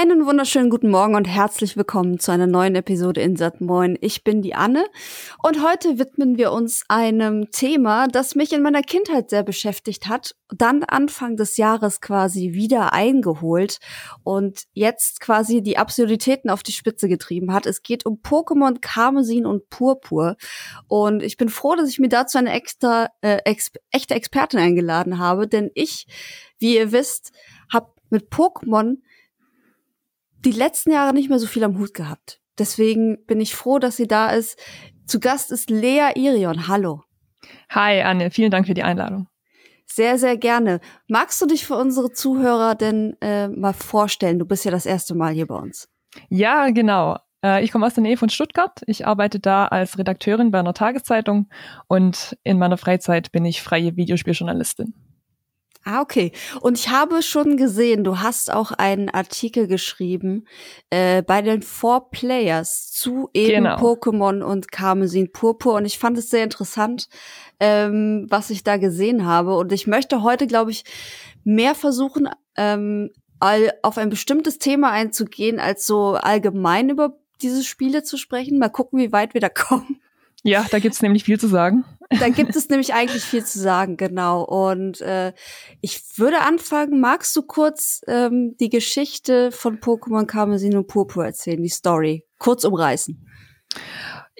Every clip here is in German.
Einen wunderschönen guten Morgen und herzlich willkommen zu einer neuen Episode in Sat Moin. Ich bin die Anne und heute widmen wir uns einem Thema, das mich in meiner Kindheit sehr beschäftigt hat, dann Anfang des Jahres quasi wieder eingeholt und jetzt quasi die Absurditäten auf die Spitze getrieben hat. Es geht um Pokémon Karmesin und Purpur und ich bin froh, dass ich mir dazu eine extra äh, ex echte Expertin eingeladen habe, denn ich, wie ihr wisst, habe mit Pokémon die letzten Jahre nicht mehr so viel am Hut gehabt. Deswegen bin ich froh, dass sie da ist. Zu Gast ist Lea Irion. Hallo. Hi, Anne. Vielen Dank für die Einladung. Sehr, sehr gerne. Magst du dich für unsere Zuhörer denn äh, mal vorstellen? Du bist ja das erste Mal hier bei uns. Ja, genau. Äh, ich komme aus der Nähe von Stuttgart. Ich arbeite da als Redakteurin bei einer Tageszeitung und in meiner Freizeit bin ich freie Videospieljournalistin. Ah, okay. Und ich habe schon gesehen, du hast auch einen Artikel geschrieben äh, bei den Four Players zu eben genau. Pokémon und Karmesin Purpur. Und ich fand es sehr interessant, ähm, was ich da gesehen habe. Und ich möchte heute, glaube ich, mehr versuchen, ähm, all, auf ein bestimmtes Thema einzugehen, als so allgemein über diese Spiele zu sprechen. Mal gucken, wie weit wir da kommen. Ja, da gibt's nämlich viel zu sagen. Da gibt es nämlich eigentlich viel zu sagen, genau. Und äh, ich würde anfangen, magst du kurz ähm, die Geschichte von Pokémon Karmesin und Purpur erzählen, die Story, kurz umreißen?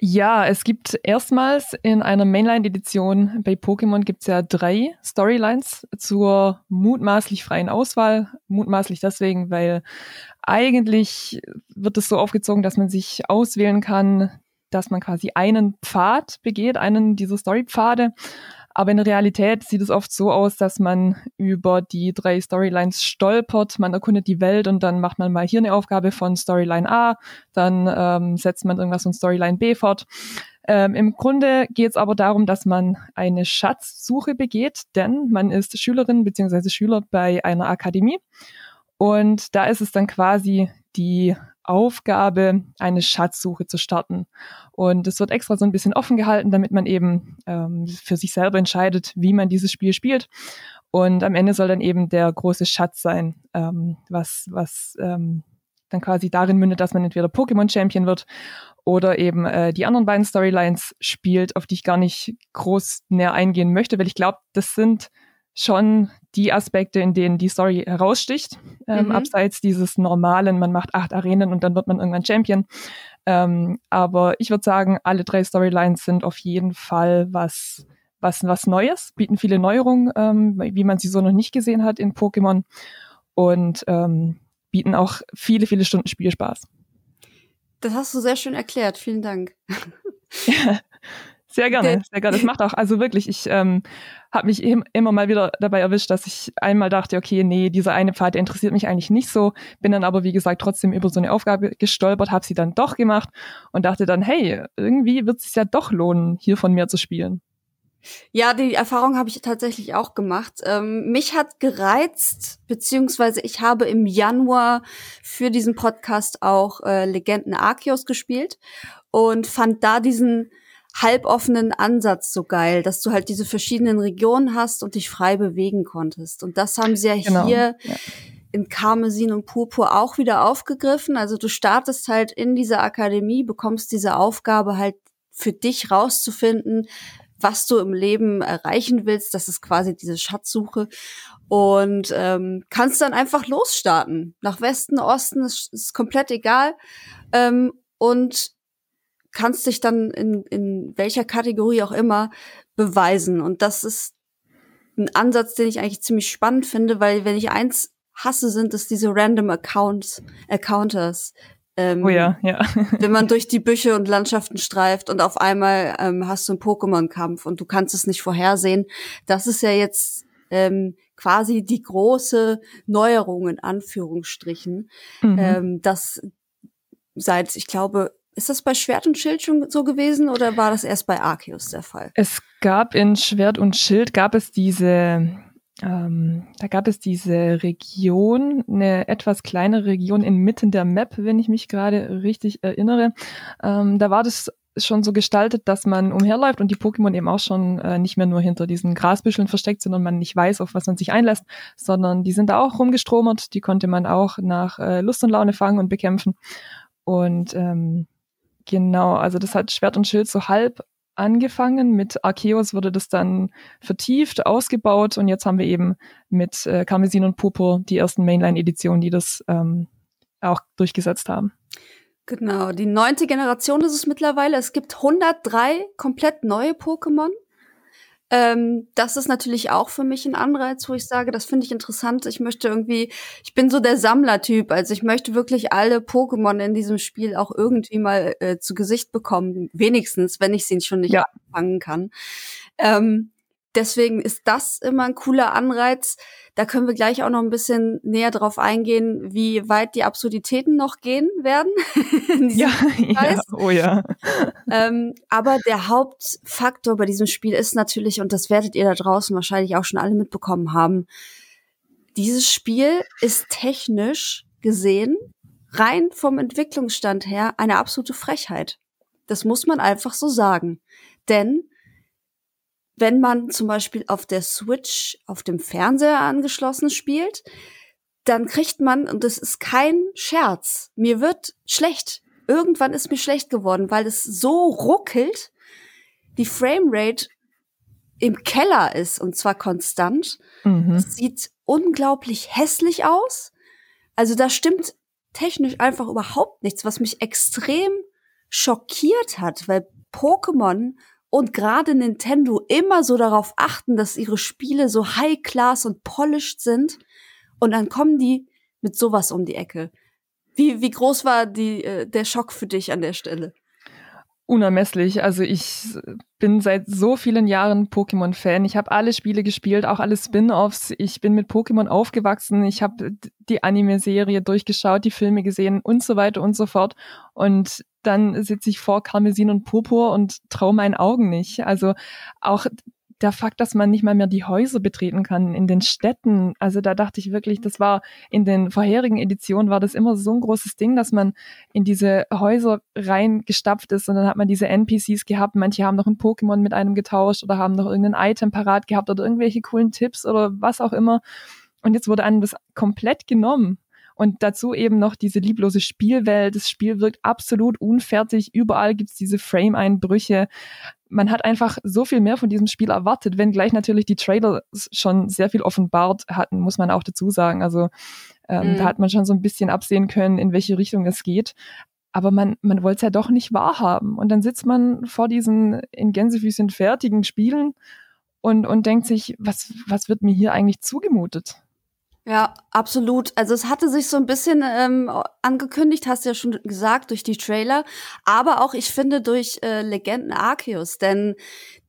Ja, es gibt erstmals in einer Mainline-Edition bei Pokémon gibt's ja drei Storylines zur mutmaßlich freien Auswahl. Mutmaßlich deswegen, weil eigentlich wird es so aufgezogen, dass man sich auswählen kann, dass man quasi einen Pfad begeht, einen dieser Storypfade. Aber in der Realität sieht es oft so aus, dass man über die drei Storylines stolpert, man erkundet die Welt und dann macht man mal hier eine Aufgabe von Storyline A, dann ähm, setzt man irgendwas von Storyline B fort. Ähm, Im Grunde geht es aber darum, dass man eine Schatzsuche begeht, denn man ist Schülerin bzw. Schüler bei einer Akademie und da ist es dann quasi die Aufgabe, eine Schatzsuche zu starten. Und es wird extra so ein bisschen offen gehalten, damit man eben ähm, für sich selber entscheidet, wie man dieses Spiel spielt. Und am Ende soll dann eben der große Schatz sein, ähm, was, was ähm, dann quasi darin mündet, dass man entweder Pokémon Champion wird oder eben äh, die anderen beiden Storylines spielt, auf die ich gar nicht groß näher eingehen möchte, weil ich glaube, das sind schon die Aspekte, in denen die Story heraussticht, ähm, mhm. abseits dieses normalen, man macht acht Arenen und dann wird man irgendwann Champion. Ähm, aber ich würde sagen, alle drei Storylines sind auf jeden Fall was, was, was Neues, bieten viele Neuerungen, ähm, wie man sie so noch nicht gesehen hat in Pokémon und ähm, bieten auch viele, viele Stunden Spielspaß. Das hast du sehr schön erklärt. Vielen Dank. Sehr gerne, sehr gerne. Das macht auch, also wirklich, ich ähm, habe mich im, immer mal wieder dabei erwischt, dass ich einmal dachte, okay, nee, dieser eine Pfad, der interessiert mich eigentlich nicht so, bin dann aber, wie gesagt, trotzdem über so eine Aufgabe gestolpert, habe sie dann doch gemacht und dachte dann, hey, irgendwie wird es sich ja doch lohnen, hier von mir zu spielen. Ja, die Erfahrung habe ich tatsächlich auch gemacht. Ähm, mich hat gereizt, beziehungsweise ich habe im Januar für diesen Podcast auch äh, Legenden Arceus gespielt und fand da diesen halboffenen Ansatz so geil, dass du halt diese verschiedenen Regionen hast und dich frei bewegen konntest. Und das haben sie ja genau. hier ja. in Karmesin und Purpur auch wieder aufgegriffen. Also du startest halt in dieser Akademie, bekommst diese Aufgabe halt für dich rauszufinden, was du im Leben erreichen willst. Das ist quasi diese Schatzsuche. Und ähm, kannst dann einfach losstarten. Nach Westen, Osten, ist, ist komplett egal. Ähm, und kannst dich dann in, in welcher Kategorie auch immer beweisen. Und das ist ein Ansatz, den ich eigentlich ziemlich spannend finde, weil wenn ich eins hasse, sind es diese random Accounts, Accounters. Ähm, oh ja, ja. wenn man durch die Büsche und Landschaften streift und auf einmal ähm, hast du einen Pokémon-Kampf und du kannst es nicht vorhersehen. Das ist ja jetzt ähm, quasi die große Neuerung in Anführungsstrichen, mhm. ähm, dass seit, ich glaube, ist das bei Schwert und Schild schon so gewesen oder war das erst bei Arceus der Fall? Es gab in Schwert und Schild gab es diese, ähm, da gab es diese Region, eine etwas kleinere Region inmitten der Map, wenn ich mich gerade richtig erinnere. Ähm, da war das schon so gestaltet, dass man umherläuft und die Pokémon eben auch schon äh, nicht mehr nur hinter diesen Grasbüscheln versteckt sind und man nicht weiß, auf was man sich einlässt, sondern die sind da auch rumgestromert. Die konnte man auch nach äh, Lust und Laune fangen und bekämpfen. Und ähm, genau, also das hat Schwert und Schild so halb angefangen. Mit Arceus wurde das dann vertieft, ausgebaut und jetzt haben wir eben mit äh, Karmesin und Purpur die ersten Mainline-Editionen, die das ähm, auch durchgesetzt haben. Genau, die neunte Generation ist es mittlerweile. Es gibt 103 komplett neue Pokémon. Ähm, das ist natürlich auch für mich ein Anreiz, wo ich sage, das finde ich interessant. Ich möchte irgendwie, ich bin so der Sammlertyp, also ich möchte wirklich alle Pokémon in diesem Spiel auch irgendwie mal äh, zu Gesicht bekommen, wenigstens, wenn ich sie schon nicht ja. fangen kann. Ähm, deswegen ist das immer ein cooler Anreiz. Da können wir gleich auch noch ein bisschen näher drauf eingehen, wie weit die Absurditäten noch gehen werden. ja, ja, oh ja. Ähm, aber der Hauptfaktor bei diesem Spiel ist natürlich, und das werdet ihr da draußen wahrscheinlich auch schon alle mitbekommen haben, dieses Spiel ist technisch gesehen, rein vom Entwicklungsstand her, eine absolute Frechheit. Das muss man einfach so sagen. Denn wenn man zum Beispiel auf der Switch auf dem Fernseher angeschlossen spielt, dann kriegt man, und das ist kein Scherz, mir wird schlecht. Irgendwann ist mir schlecht geworden, weil es so ruckelt, die Framerate im Keller ist und zwar konstant. Mhm. Sieht unglaublich hässlich aus. Also da stimmt technisch einfach überhaupt nichts, was mich extrem schockiert hat, weil Pokémon und gerade Nintendo immer so darauf achten, dass ihre Spiele so high class und polished sind und dann kommen die mit sowas um die Ecke. Wie, wie groß war die, äh, der Schock für dich an der Stelle? unermesslich. Also ich bin seit so vielen Jahren Pokémon-Fan. Ich habe alle Spiele gespielt, auch alle Spin-offs. Ich bin mit Pokémon aufgewachsen. Ich habe die Anime-Serie durchgeschaut, die Filme gesehen und so weiter und so fort. Und dann sitze ich vor Karmesin und Purpur und traue meinen Augen nicht. Also auch der Fakt, dass man nicht mal mehr die Häuser betreten kann in den Städten. Also da dachte ich wirklich, das war in den vorherigen Editionen war das immer so ein großes Ding, dass man in diese Häuser reingestapft ist und dann hat man diese NPCs gehabt. Manche haben noch ein Pokémon mit einem getauscht oder haben noch irgendein Item parat gehabt oder irgendwelche coolen Tipps oder was auch immer. Und jetzt wurde einem das komplett genommen. Und dazu eben noch diese lieblose Spielwelt. Das Spiel wirkt absolut unfertig. Überall gibt's diese Frame-Einbrüche man hat einfach so viel mehr von diesem Spiel erwartet, wenn gleich natürlich die Trailer schon sehr viel offenbart hatten, muss man auch dazu sagen. Also ähm, mhm. da hat man schon so ein bisschen absehen können, in welche Richtung es geht. Aber man, man wollte es ja doch nicht wahrhaben. Und dann sitzt man vor diesen in Gänsefüßchen fertigen Spielen und, und denkt sich, was, was wird mir hier eigentlich zugemutet? Ja, absolut. Also es hatte sich so ein bisschen ähm, angekündigt, hast du ja schon gesagt, durch die Trailer, aber auch, ich finde, durch äh, Legenden Arceus, denn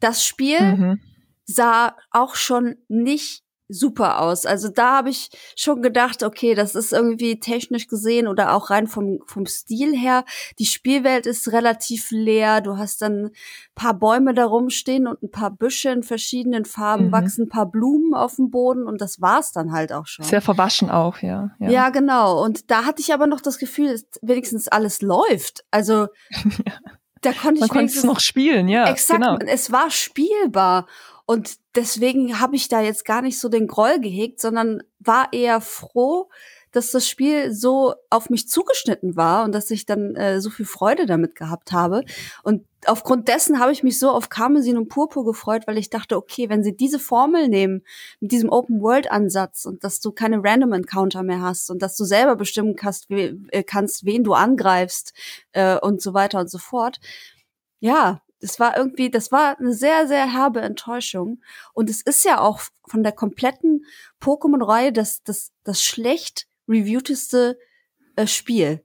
das Spiel mhm. sah auch schon nicht super aus. Also da habe ich schon gedacht, okay, das ist irgendwie technisch gesehen oder auch rein vom, vom Stil her. Die Spielwelt ist relativ leer. Du hast dann paar Bäume da rumstehen und ein paar Büsche in verschiedenen Farben, mhm. wachsen ein paar Blumen auf dem Boden und das war's dann halt auch schon. Sehr verwaschen auch, ja. Ja, ja genau. Und da hatte ich aber noch das Gefühl, wenigstens alles läuft. Also ja. da konnte ich Man konnte es noch spielen, ja. Exakt, genau. es war spielbar. Und deswegen habe ich da jetzt gar nicht so den Groll gehegt, sondern war eher froh, dass das Spiel so auf mich zugeschnitten war und dass ich dann äh, so viel Freude damit gehabt habe. Und aufgrund dessen habe ich mich so auf Karmesin und Purpur gefreut, weil ich dachte, okay, wenn sie diese Formel nehmen, mit diesem Open-World-Ansatz und dass du keine Random-Encounter mehr hast und dass du selber bestimmen kannst, we äh, kannst wen du angreifst äh, und so weiter und so fort. Ja, das war irgendwie, das war eine sehr, sehr herbe Enttäuschung. Und es ist ja auch von der kompletten Pokémon-Reihe das, das, das schlecht reviewteste äh, Spiel.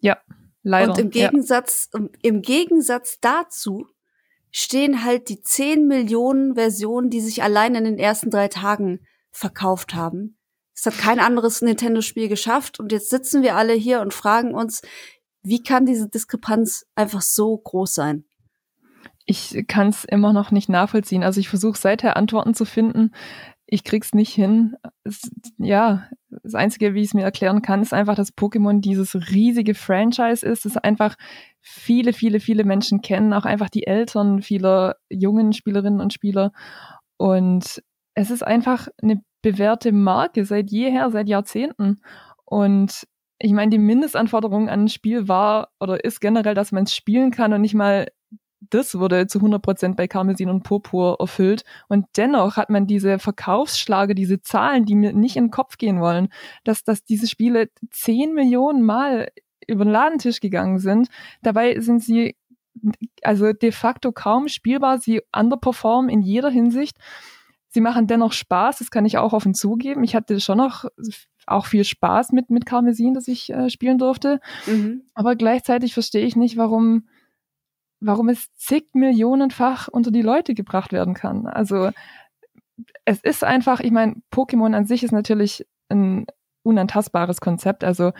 Ja, leider. Und im Gegensatz, ja. im Gegensatz dazu stehen halt die 10 Millionen Versionen, die sich allein in den ersten drei Tagen verkauft haben. Es hat kein anderes Nintendo-Spiel geschafft und jetzt sitzen wir alle hier und fragen uns, wie kann diese Diskrepanz einfach so groß sein? Ich kann es immer noch nicht nachvollziehen. Also ich versuche seither Antworten zu finden. Ich krieg's nicht hin. Es, ja, das Einzige, wie ich es mir erklären kann, ist einfach, dass Pokémon dieses riesige Franchise ist, das einfach viele, viele, viele Menschen kennen, auch einfach die Eltern vieler jungen Spielerinnen und Spieler. Und es ist einfach eine bewährte Marke seit jeher, seit Jahrzehnten. Und ich meine, die Mindestanforderung an ein Spiel war oder ist generell, dass man es spielen kann und nicht mal das wurde zu 100 Prozent bei Karmesin und Purpur erfüllt. Und dennoch hat man diese Verkaufsschlage, diese Zahlen, die mir nicht in den Kopf gehen wollen, dass, dass diese Spiele 10 Millionen Mal über den Ladentisch gegangen sind. Dabei sind sie also de facto kaum spielbar. Sie underperformen in jeder Hinsicht. Sie machen dennoch Spaß, das kann ich auch offen zugeben. Ich hatte schon noch auch viel Spaß mit, mit Karmesin, das ich äh, spielen durfte. Mhm. Aber gleichzeitig verstehe ich nicht, warum, warum es zig Millionenfach unter die Leute gebracht werden kann. Also es ist einfach, ich meine, Pokémon an sich ist natürlich ein unantastbares Konzept. Also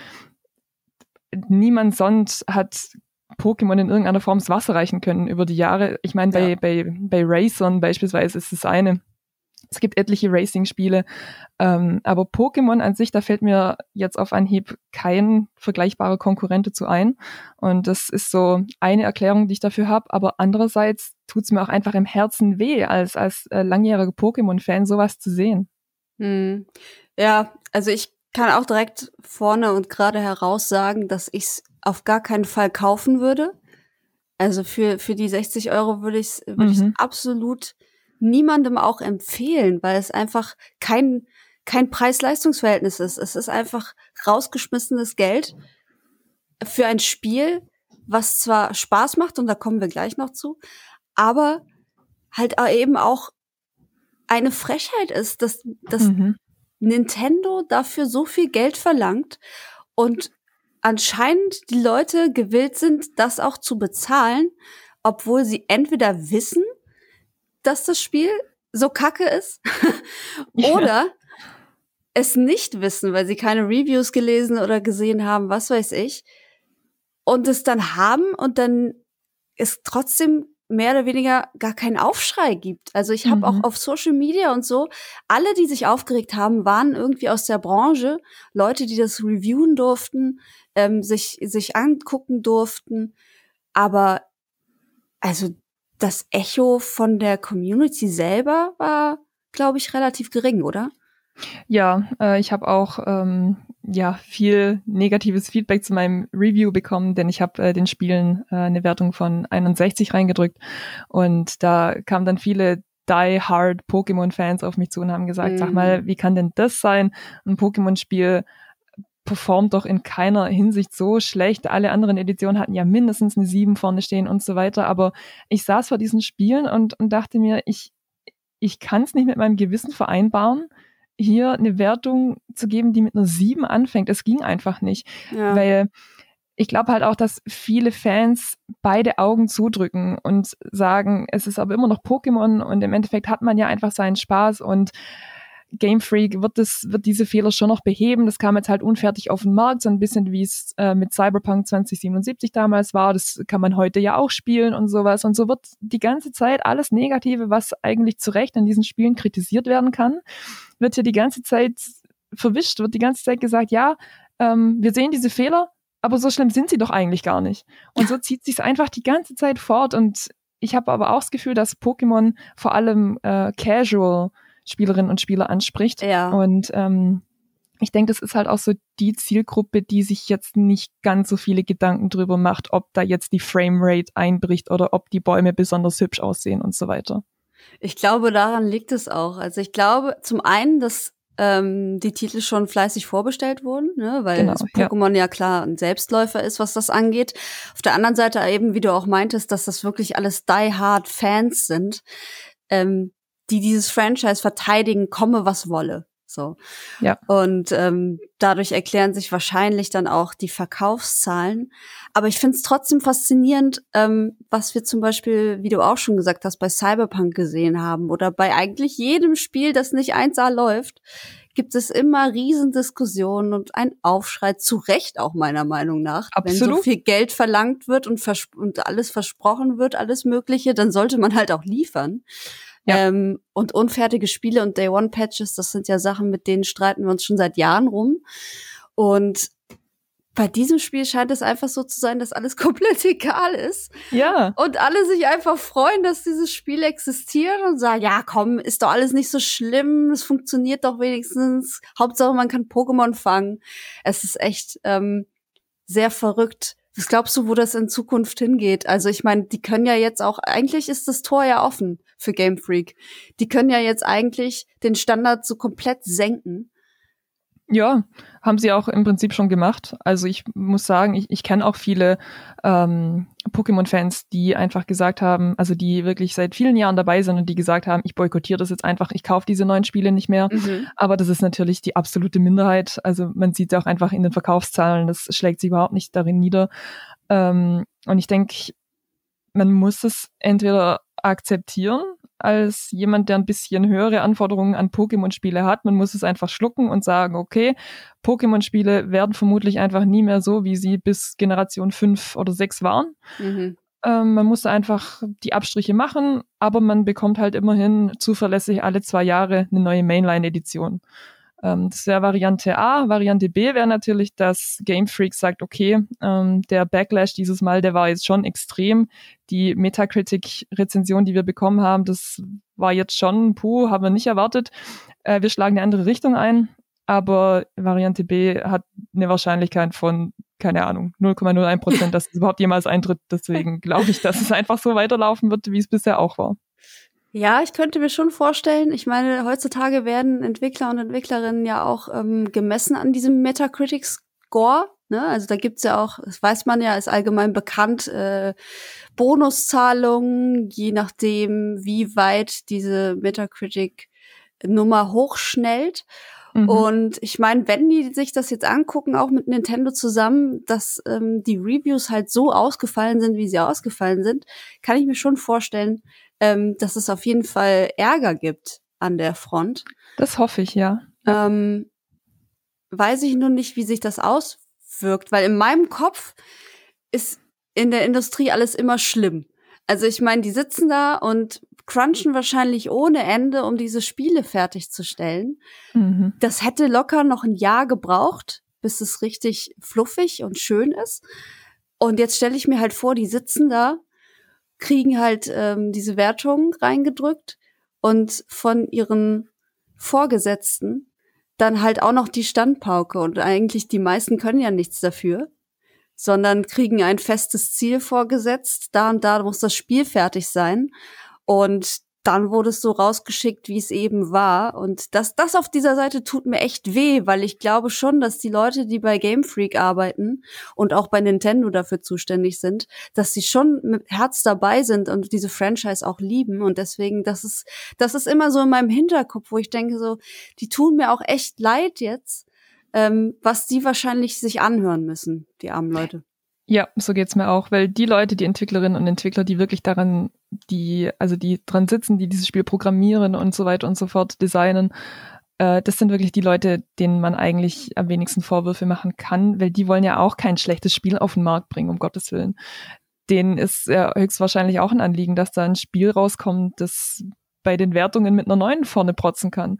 niemand sonst hat Pokémon in irgendeiner Form das Wasser reichen können über die Jahre. Ich meine, bei, ja. bei, bei Racern beispielsweise ist es eine es gibt etliche Racing-Spiele, ähm, aber Pokémon an sich, da fällt mir jetzt auf Anhieb kein vergleichbarer Konkurrent dazu ein. Und das ist so eine Erklärung, die ich dafür habe. Aber andererseits tut es mir auch einfach im Herzen weh, als, als äh, langjähriger Pokémon-Fan sowas zu sehen. Hm. Ja, also ich kann auch direkt vorne und gerade heraus sagen, dass ich es auf gar keinen Fall kaufen würde. Also für, für die 60 Euro würde ich es würd mhm. absolut niemandem auch empfehlen, weil es einfach kein, kein Preis-Leistungs-Verhältnis ist. Es ist einfach rausgeschmissenes Geld für ein Spiel, was zwar Spaß macht, und da kommen wir gleich noch zu, aber halt eben auch eine Frechheit ist, dass, dass mhm. Nintendo dafür so viel Geld verlangt und anscheinend die Leute gewillt sind, das auch zu bezahlen, obwohl sie entweder wissen, dass das Spiel so kacke ist oder ja. es nicht wissen, weil sie keine Reviews gelesen oder gesehen haben, was weiß ich, und es dann haben und dann es trotzdem mehr oder weniger gar keinen Aufschrei gibt. Also ich habe mhm. auch auf Social Media und so, alle, die sich aufgeregt haben, waren irgendwie aus der Branche, Leute, die das reviewen durften, ähm, sich, sich angucken durften. Aber also das Echo von der Community selber war, glaube ich, relativ gering, oder? Ja, äh, ich habe auch ähm, ja viel negatives Feedback zu meinem Review bekommen, denn ich habe äh, den Spielen äh, eine Wertung von 61 reingedrückt und da kamen dann viele die Hard Pokémon-Fans auf mich zu und haben gesagt, mhm. sag mal, wie kann denn das sein? Ein Pokémon-Spiel performt doch in keiner Hinsicht so schlecht. Alle anderen Editionen hatten ja mindestens eine 7 vorne stehen und so weiter. Aber ich saß vor diesen Spielen und, und dachte mir, ich, ich kann es nicht mit meinem Gewissen vereinbaren, hier eine Wertung zu geben, die mit einer 7 anfängt. Es ging einfach nicht. Ja. Weil ich glaube halt auch, dass viele Fans beide Augen zudrücken und sagen, es ist aber immer noch Pokémon und im Endeffekt hat man ja einfach seinen Spaß und Game Freak wird das, wird diese Fehler schon noch beheben. Das kam jetzt halt unfertig auf den Markt, so ein bisschen wie es äh, mit Cyberpunk 2077 damals war. Das kann man heute ja auch spielen und sowas. Und so wird die ganze Zeit alles Negative, was eigentlich zu Recht an diesen Spielen kritisiert werden kann, wird hier die ganze Zeit verwischt, wird die ganze Zeit gesagt, ja, ähm, wir sehen diese Fehler, aber so schlimm sind sie doch eigentlich gar nicht. Und so zieht sich einfach die ganze Zeit fort. Und ich habe aber auch das Gefühl, dass Pokémon vor allem äh, Casual Spielerinnen und Spieler anspricht. Ja. Und ähm, ich denke, das ist halt auch so die Zielgruppe, die sich jetzt nicht ganz so viele Gedanken drüber macht, ob da jetzt die Framerate einbricht oder ob die Bäume besonders hübsch aussehen und so weiter. Ich glaube, daran liegt es auch. Also ich glaube zum einen, dass ähm, die Titel schon fleißig vorbestellt wurden, ne, weil genau, Pokémon ja. ja. klar ein Selbstläufer ist, was das angeht. Auf der anderen Seite eben, wie du auch meintest, dass das wirklich alles die-hard Fans sind, ähm, die dieses Franchise verteidigen, komme was wolle. So. Ja. Und ähm, dadurch erklären sich wahrscheinlich dann auch die Verkaufszahlen. Aber ich finde es trotzdem faszinierend, ähm, was wir zum Beispiel, wie du auch schon gesagt hast, bei Cyberpunk gesehen haben oder bei eigentlich jedem Spiel, das nicht 1A läuft, gibt es immer Riesendiskussionen und ein Aufschrei, zu Recht auch meiner Meinung nach. Absolut. Wenn so viel Geld verlangt wird und, und alles versprochen wird, alles Mögliche, dann sollte man halt auch liefern. Ja. Ähm, und unfertige Spiele und Day One Patches, das sind ja Sachen, mit denen streiten wir uns schon seit Jahren rum. Und bei diesem Spiel scheint es einfach so zu sein, dass alles komplett egal ist. Ja. Und alle sich einfach freuen, dass dieses Spiel existiert und sagen, ja, komm, ist doch alles nicht so schlimm, es funktioniert doch wenigstens. Hauptsache, man kann Pokémon fangen. Es ist echt ähm, sehr verrückt. Was glaubst du, wo das in Zukunft hingeht? Also ich meine, die können ja jetzt auch, eigentlich ist das Tor ja offen für Game Freak. Die können ja jetzt eigentlich den Standard so komplett senken ja, haben sie auch im Prinzip schon gemacht. Also ich muss sagen, ich, ich kenne auch viele ähm, Pokémon-Fans, die einfach gesagt haben, also die wirklich seit vielen Jahren dabei sind und die gesagt haben, ich boykottiere das jetzt einfach, ich kaufe diese neuen Spiele nicht mehr. Mhm. Aber das ist natürlich die absolute Minderheit. Also man sieht auch einfach in den Verkaufszahlen, das schlägt sich überhaupt nicht darin nieder. Ähm, und ich denke, man muss es entweder akzeptieren als jemand, der ein bisschen höhere Anforderungen an Pokémon-Spiele hat. Man muss es einfach schlucken und sagen, okay, Pokémon-Spiele werden vermutlich einfach nie mehr so, wie sie bis Generation 5 oder 6 waren. Mhm. Ähm, man muss einfach die Abstriche machen, aber man bekommt halt immerhin zuverlässig alle zwei Jahre eine neue Mainline-Edition. Ähm, das wäre Variante A. Variante B wäre natürlich, dass Game Freak sagt, okay, ähm, der Backlash dieses Mal, der war jetzt schon extrem. Die Metacritic-Rezension, die wir bekommen haben, das war jetzt schon, puh, haben wir nicht erwartet. Äh, wir schlagen eine andere Richtung ein. Aber Variante B hat eine Wahrscheinlichkeit von, keine Ahnung, 0,01 Prozent, dass es überhaupt jemals eintritt. Deswegen glaube ich, dass es einfach so weiterlaufen wird, wie es bisher auch war. Ja, ich könnte mir schon vorstellen, ich meine, heutzutage werden Entwickler und Entwicklerinnen ja auch ähm, gemessen an diesem Metacritic Score. Ne? Also da gibt's ja auch, das weiß man ja, ist allgemein bekannt, äh, Bonuszahlungen, je nachdem, wie weit diese Metacritic-Nummer hochschnellt. Mhm. Und ich meine, wenn die sich das jetzt angucken, auch mit Nintendo zusammen, dass ähm, die Reviews halt so ausgefallen sind, wie sie ausgefallen sind, kann ich mir schon vorstellen, ähm, dass es auf jeden Fall Ärger gibt an der Front. Das hoffe ich, ja. Ähm, weiß ich nur nicht, wie sich das auswirkt, weil in meinem Kopf ist in der Industrie alles immer schlimm. Also ich meine, die sitzen da und crunchen wahrscheinlich ohne Ende, um diese Spiele fertigzustellen. Mhm. Das hätte locker noch ein Jahr gebraucht, bis es richtig fluffig und schön ist. Und jetzt stelle ich mir halt vor, die sitzen da kriegen halt ähm, diese Wertungen reingedrückt und von ihren Vorgesetzten dann halt auch noch die Standpauke. Und eigentlich die meisten können ja nichts dafür, sondern kriegen ein festes Ziel vorgesetzt. Da und da muss das Spiel fertig sein. Und dann wurde es so rausgeschickt, wie es eben war. Und das, das auf dieser Seite tut mir echt weh, weil ich glaube schon, dass die Leute, die bei Game Freak arbeiten und auch bei Nintendo dafür zuständig sind, dass sie schon mit Herz dabei sind und diese Franchise auch lieben. Und deswegen, das ist, das ist immer so in meinem Hinterkopf, wo ich denke so, die tun mir auch echt leid jetzt, ähm, was die wahrscheinlich sich anhören müssen, die armen Leute. Ja, so geht's mir auch, weil die Leute, die Entwicklerinnen und Entwickler, die wirklich daran, die, also die dran sitzen, die dieses Spiel programmieren und so weiter und so fort designen, äh, das sind wirklich die Leute, denen man eigentlich am wenigsten Vorwürfe machen kann, weil die wollen ja auch kein schlechtes Spiel auf den Markt bringen, um Gottes Willen. Denen ist ja höchstwahrscheinlich auch ein Anliegen, dass da ein Spiel rauskommt, das bei den Wertungen mit einer neuen vorne protzen kann.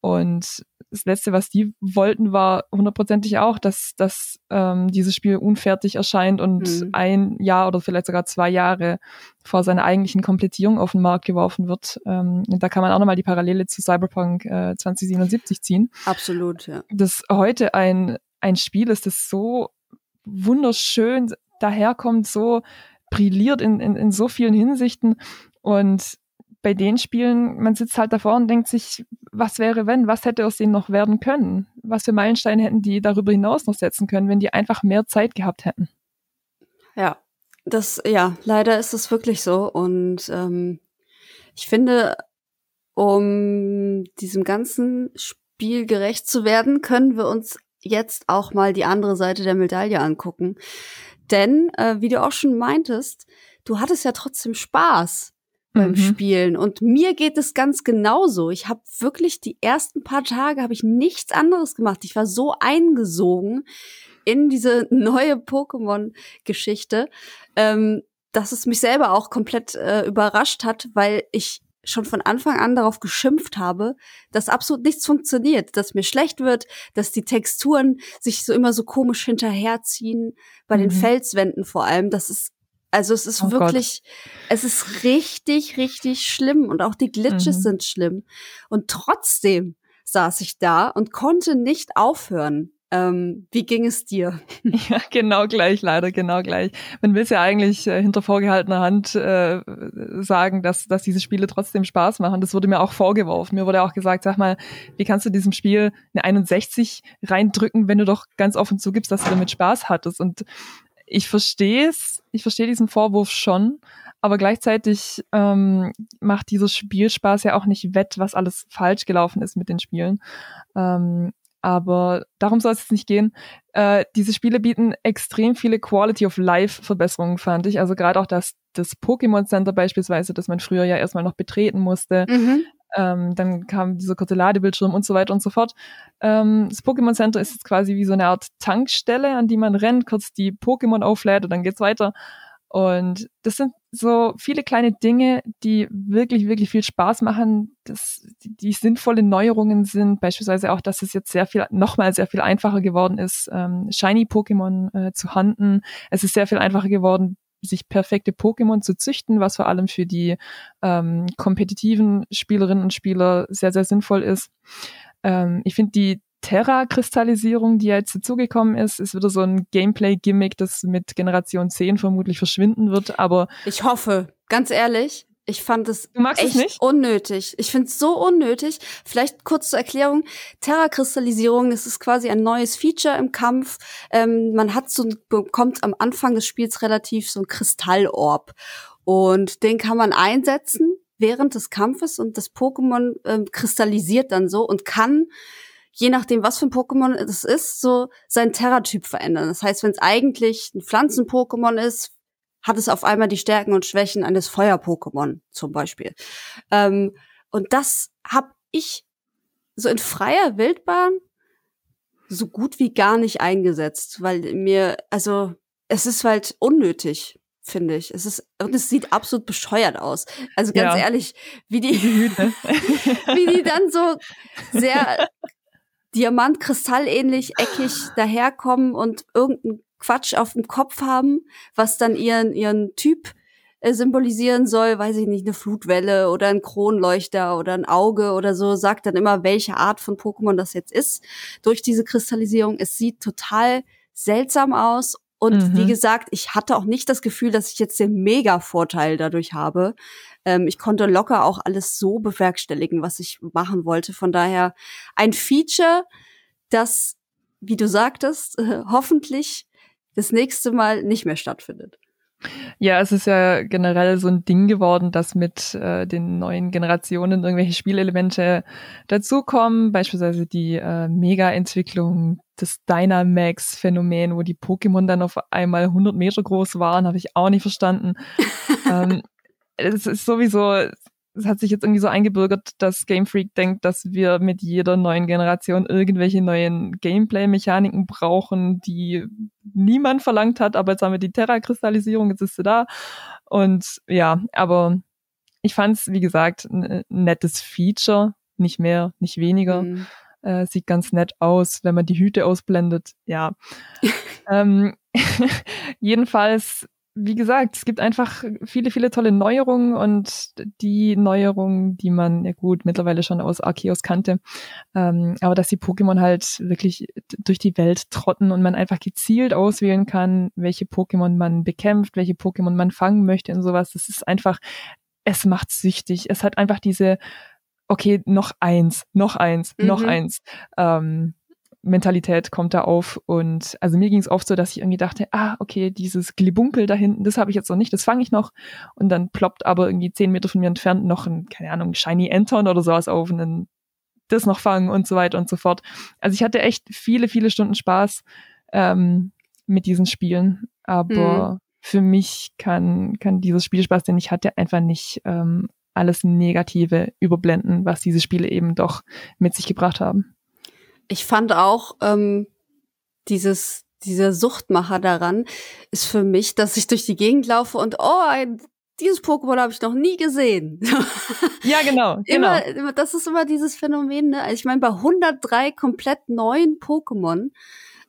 Und das Letzte, was die wollten, war hundertprozentig auch, dass, dass ähm, dieses Spiel unfertig erscheint und mhm. ein Jahr oder vielleicht sogar zwei Jahre vor seiner eigentlichen Komplettierung auf den Markt geworfen wird. Ähm, da kann man auch nochmal die Parallele zu Cyberpunk äh, 2077 ziehen. Absolut, ja. Dass heute ein, ein Spiel ist, das so wunderschön daherkommt, so brilliert in, in, in so vielen Hinsichten und bei den Spielen, man sitzt halt davor und denkt sich, was wäre wenn, was hätte aus denen noch werden können? Was für Meilensteine hätten die darüber hinaus noch setzen können, wenn die einfach mehr Zeit gehabt hätten? Ja, das, ja, leider ist es wirklich so. Und ähm, ich finde, um diesem ganzen Spiel gerecht zu werden, können wir uns jetzt auch mal die andere Seite der Medaille angucken. Denn, äh, wie du auch schon meintest, du hattest ja trotzdem Spaß beim mhm. Spielen. Und mir geht es ganz genauso. Ich habe wirklich die ersten paar Tage habe ich nichts anderes gemacht. Ich war so eingesogen in diese neue Pokémon-Geschichte, ähm, dass es mich selber auch komplett äh, überrascht hat, weil ich schon von Anfang an darauf geschimpft habe, dass absolut nichts funktioniert, dass mir schlecht wird, dass die Texturen sich so immer so komisch hinterherziehen, bei mhm. den Felswänden vor allem. Das ist, also es ist oh wirklich, Gott. es ist richtig, richtig schlimm und auch die Glitches mhm. sind schlimm. Und trotzdem saß ich da und konnte nicht aufhören. Ähm, wie ging es dir? Ja, genau gleich, leider, genau gleich. Man will es ja eigentlich äh, hinter vorgehaltener Hand äh, sagen, dass, dass diese Spiele trotzdem Spaß machen. Das wurde mir auch vorgeworfen. Mir wurde auch gesagt, sag mal, wie kannst du diesem Spiel eine 61 reindrücken, wenn du doch ganz offen zugibst, dass du damit Spaß hattest? Und ich verstehe es, ich verstehe diesen Vorwurf schon, aber gleichzeitig ähm, macht dieser Spielspaß ja auch nicht wett, was alles falsch gelaufen ist mit den Spielen. Ähm, aber darum soll es jetzt nicht gehen. Äh, diese Spiele bieten extrem viele Quality of Life Verbesserungen, fand ich. Also gerade auch das, das Pokémon Center beispielsweise, das man früher ja erstmal noch betreten musste. Mhm. Ähm, dann kam dieser kurze Ladebildschirm und so weiter und so fort. Ähm, das Pokémon Center ist jetzt quasi wie so eine Art Tankstelle, an die man rennt, kurz die Pokémon auflädt und dann geht's weiter. Und das sind so viele kleine Dinge, die wirklich, wirklich viel Spaß machen, dass die, die sinnvolle Neuerungen sind. Beispielsweise auch, dass es jetzt sehr viel, nochmal sehr viel einfacher geworden ist, ähm, Shiny-Pokémon äh, zu handeln. Es ist sehr viel einfacher geworden, sich perfekte Pokémon zu züchten, was vor allem für die ähm, kompetitiven Spielerinnen und Spieler sehr, sehr sinnvoll ist. Ähm, ich finde die Terra-Kristallisierung, die jetzt dazugekommen ist, ist wieder so ein Gameplay-Gimmick, das mit Generation 10 vermutlich verschwinden wird, aber. Ich hoffe, ganz ehrlich. Ich fand es echt es unnötig. Ich finde es so unnötig. Vielleicht kurz zur Erklärung. Terra-Kristallisierung, das ist quasi ein neues Feature im Kampf. Ähm, man hat so, bekommt am Anfang des Spiels relativ so ein Kristallorb. Und den kann man einsetzen während des Kampfes und das Pokémon ähm, kristallisiert dann so und kann je nachdem, was für ein Pokémon es ist, so seinen Terratyp verändern. Das heißt, wenn es eigentlich ein Pflanzen-Pokémon ist, hat es auf einmal die Stärken und Schwächen eines Feuer-Pokémon zum Beispiel. Ähm, und das habe ich so in freier Wildbahn so gut wie gar nicht eingesetzt, weil mir, also es ist halt unnötig, finde ich. Es ist und es sieht absolut bescheuert aus. Also ganz ja. ehrlich, wie die, wie die dann so sehr Diamant-Kristallähnlich eckig daherkommen und irgendeinen Quatsch auf dem Kopf haben, was dann ihren, ihren Typ äh, symbolisieren soll, weiß ich nicht, eine Flutwelle oder ein Kronleuchter oder ein Auge oder so, sagt dann immer, welche Art von Pokémon das jetzt ist durch diese Kristallisierung. Es sieht total seltsam aus und mhm. wie gesagt, ich hatte auch nicht das Gefühl, dass ich jetzt den Mega-Vorteil dadurch habe. Ähm, ich konnte locker auch alles so bewerkstelligen, was ich machen wollte. Von daher ein Feature, das, wie du sagtest, äh, hoffentlich das nächste Mal nicht mehr stattfindet. Ja, es ist ja generell so ein Ding geworden, dass mit äh, den neuen Generationen irgendwelche Spielelemente dazukommen, beispielsweise die äh, Mega-Entwicklung, das Dynamax-Phänomen, wo die Pokémon dann auf einmal 100 Meter groß waren, habe ich auch nicht verstanden. ähm, es ist sowieso, es hat sich jetzt irgendwie so eingebürgert, dass Game Freak denkt, dass wir mit jeder neuen Generation irgendwelche neuen Gameplay-Mechaniken brauchen, die niemand verlangt hat, aber jetzt haben wir die Terra-Kristallisierung, jetzt ist sie da. Und ja, aber ich fand es, wie gesagt, ein nettes Feature, nicht mehr, nicht weniger. Mhm. Äh, sieht ganz nett aus, wenn man die Hüte ausblendet. Ja. ähm, jedenfalls wie gesagt, es gibt einfach viele, viele tolle Neuerungen und die Neuerungen, die man ja gut mittlerweile schon aus Arceus kannte, ähm, aber dass die Pokémon halt wirklich durch die Welt trotten und man einfach gezielt auswählen kann, welche Pokémon man bekämpft, welche Pokémon man fangen möchte und sowas, das ist einfach, es macht süchtig. Es hat einfach diese, okay, noch eins, noch eins, mhm. noch eins. Ähm, Mentalität kommt da auf. Und also mir ging es oft so, dass ich irgendwie dachte, ah, okay, dieses Glibunkel da hinten, das habe ich jetzt noch nicht, das fange ich noch. Und dann ploppt aber irgendwie zehn Meter von mir entfernt noch ein, keine Ahnung, Shiny Anton oder sowas auf und dann das noch fangen und so weiter und so fort. Also ich hatte echt viele, viele Stunden Spaß ähm, mit diesen Spielen. Aber mhm. für mich kann, kann dieses Spielspaß, den ich hatte, einfach nicht ähm, alles Negative überblenden, was diese Spiele eben doch mit sich gebracht haben ich fand auch ähm, dieses dieser Suchtmacher daran ist für mich, dass ich durch die Gegend laufe und oh ein dieses Pokémon habe ich noch nie gesehen. Ja, genau, genau. Immer, immer, das ist immer dieses Phänomen, ne? Also ich meine, bei 103 komplett neuen Pokémon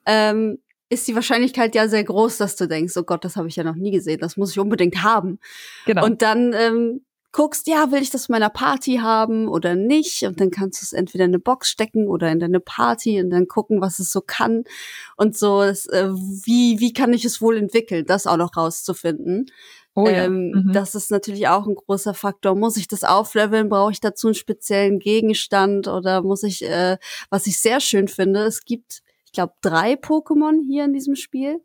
ähm, ist die Wahrscheinlichkeit ja sehr groß, dass du denkst, oh Gott, das habe ich ja noch nie gesehen, das muss ich unbedingt haben. Genau. Und dann ähm, guckst, ja, will ich das in meiner Party haben oder nicht? Und dann kannst du es entweder in eine Box stecken oder in deine Party und dann gucken, was es so kann und so, das, äh, wie, wie kann ich es wohl entwickeln, das auch noch rauszufinden. Oh ja. Ähm, Mhm. Das ist natürlich auch ein großer Faktor. Muss ich das aufleveln? Brauche ich dazu einen speziellen Gegenstand? Oder muss ich, äh, was ich sehr schön finde, es gibt, ich glaube, drei Pokémon hier in diesem Spiel.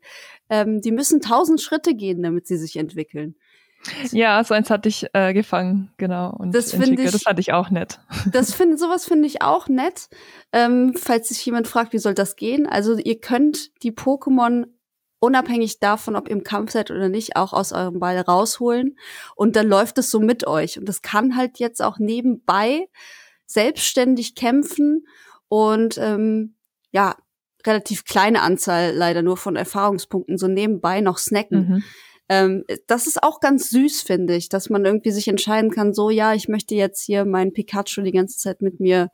Ähm, die müssen tausend Schritte gehen, damit sie sich entwickeln. Ja, so eins hatte ich äh, gefangen, genau. Und Das find entwickelt. ich- das fand ich auch nett. Das finde, sowas finde ich auch nett. Ähm, falls sich jemand fragt, wie soll das gehen? Also ihr könnt die Pokémon unabhängig davon, ob ihr im Kampf seid oder nicht, auch aus eurem Ball rausholen. Und dann läuft es so mit euch. Und das kann halt jetzt auch nebenbei selbstständig kämpfen und ähm, ja, relativ kleine Anzahl leider nur von Erfahrungspunkten so nebenbei noch snacken. Mhm. Ähm, das ist auch ganz süß, finde ich, dass man irgendwie sich entscheiden kann, so, ja, ich möchte jetzt hier meinen Pikachu die ganze Zeit mit mir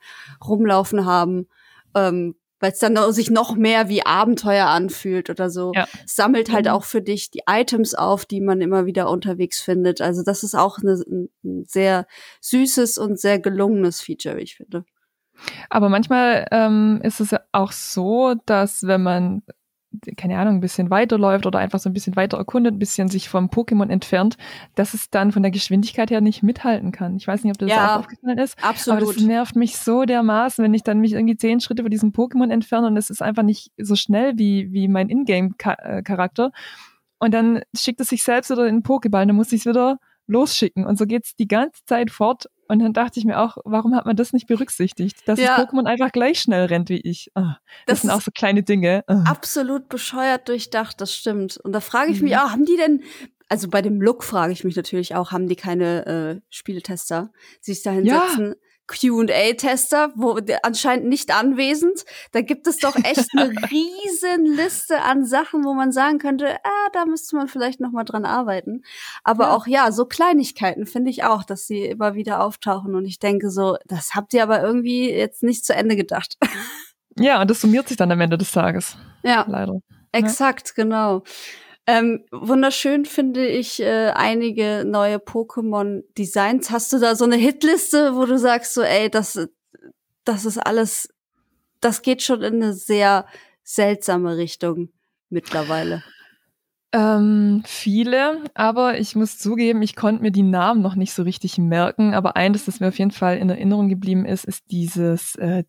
rumlaufen haben, ähm, weil es dann sich noch mehr wie Abenteuer anfühlt oder so. Ja. Sammelt halt Mhm. auch für dich die Items auf, die man immer wieder unterwegs findet. Also das ist auch eine, ein ein sehr süßes und sehr gelungenes Feature, wie ich finde. Aber manchmal ähm, ist es ja auch so, dass wenn man, keine Ahnung, ein bisschen weiterläuft oder einfach so ein bisschen weiter erkundet, ein bisschen sich vom Pokémon entfernt, dass es dann von der Geschwindigkeit her nicht mithalten kann. Ich weiß nicht, ob das Ja, auch aufgefallen ist. Aber Absolut. das nervt mich so dermaßen, wenn ich dann mich irgendwie zehn Schritte von diesem Pokémon entferne und es ist einfach nicht so schnell wie, wie mein Ingame-Charakter. Und dann schickt es sich selbst wieder in den Pokéball, dann muss ich es wieder losschicken. Und so geht's die ganze Zeit fort. Und dann dachte ich mir auch, warum hat man das nicht berücksichtigt? Dass Ja. das Pokémon einfach gleich schnell rennt wie ich. Ah, das, Das sind auch so kleine Dinge. Ah. absolut bescheuert durchdacht, das stimmt. Und da frage ich mich Mhm. auch, haben die denn, also bei dem Look frage ich mich natürlich auch, haben die keine äh, Spieletester, die sich da Ja. Q&A-Tester, wo anscheinend nicht anwesend. Da gibt es doch echt eine riesen Liste an Sachen, wo man sagen könnte, ah, da müsste man vielleicht noch mal dran arbeiten. Aber Ja. auch ja, so Kleinigkeiten finde ich auch, dass sie immer wieder auftauchen und ich denke so, das habt ihr aber irgendwie jetzt nicht zu Ende gedacht. Ja, und das summiert sich dann am Ende des Tages. ja. Leider. Exakt, genau. Ähm, wunderschön finde ich äh, einige neue Pokémon-Designs. Hast du da so eine Hitliste, wo du sagst, so, ey, das, das ist alles, das geht schon in eine sehr seltsame Richtung mittlerweile. Ähm, viele, aber ich muss zugeben, ich konnte mir die Namen noch nicht so richtig merken. Aber eines, das mir auf jeden Fall in Erinnerung geblieben ist, ist dieses äh,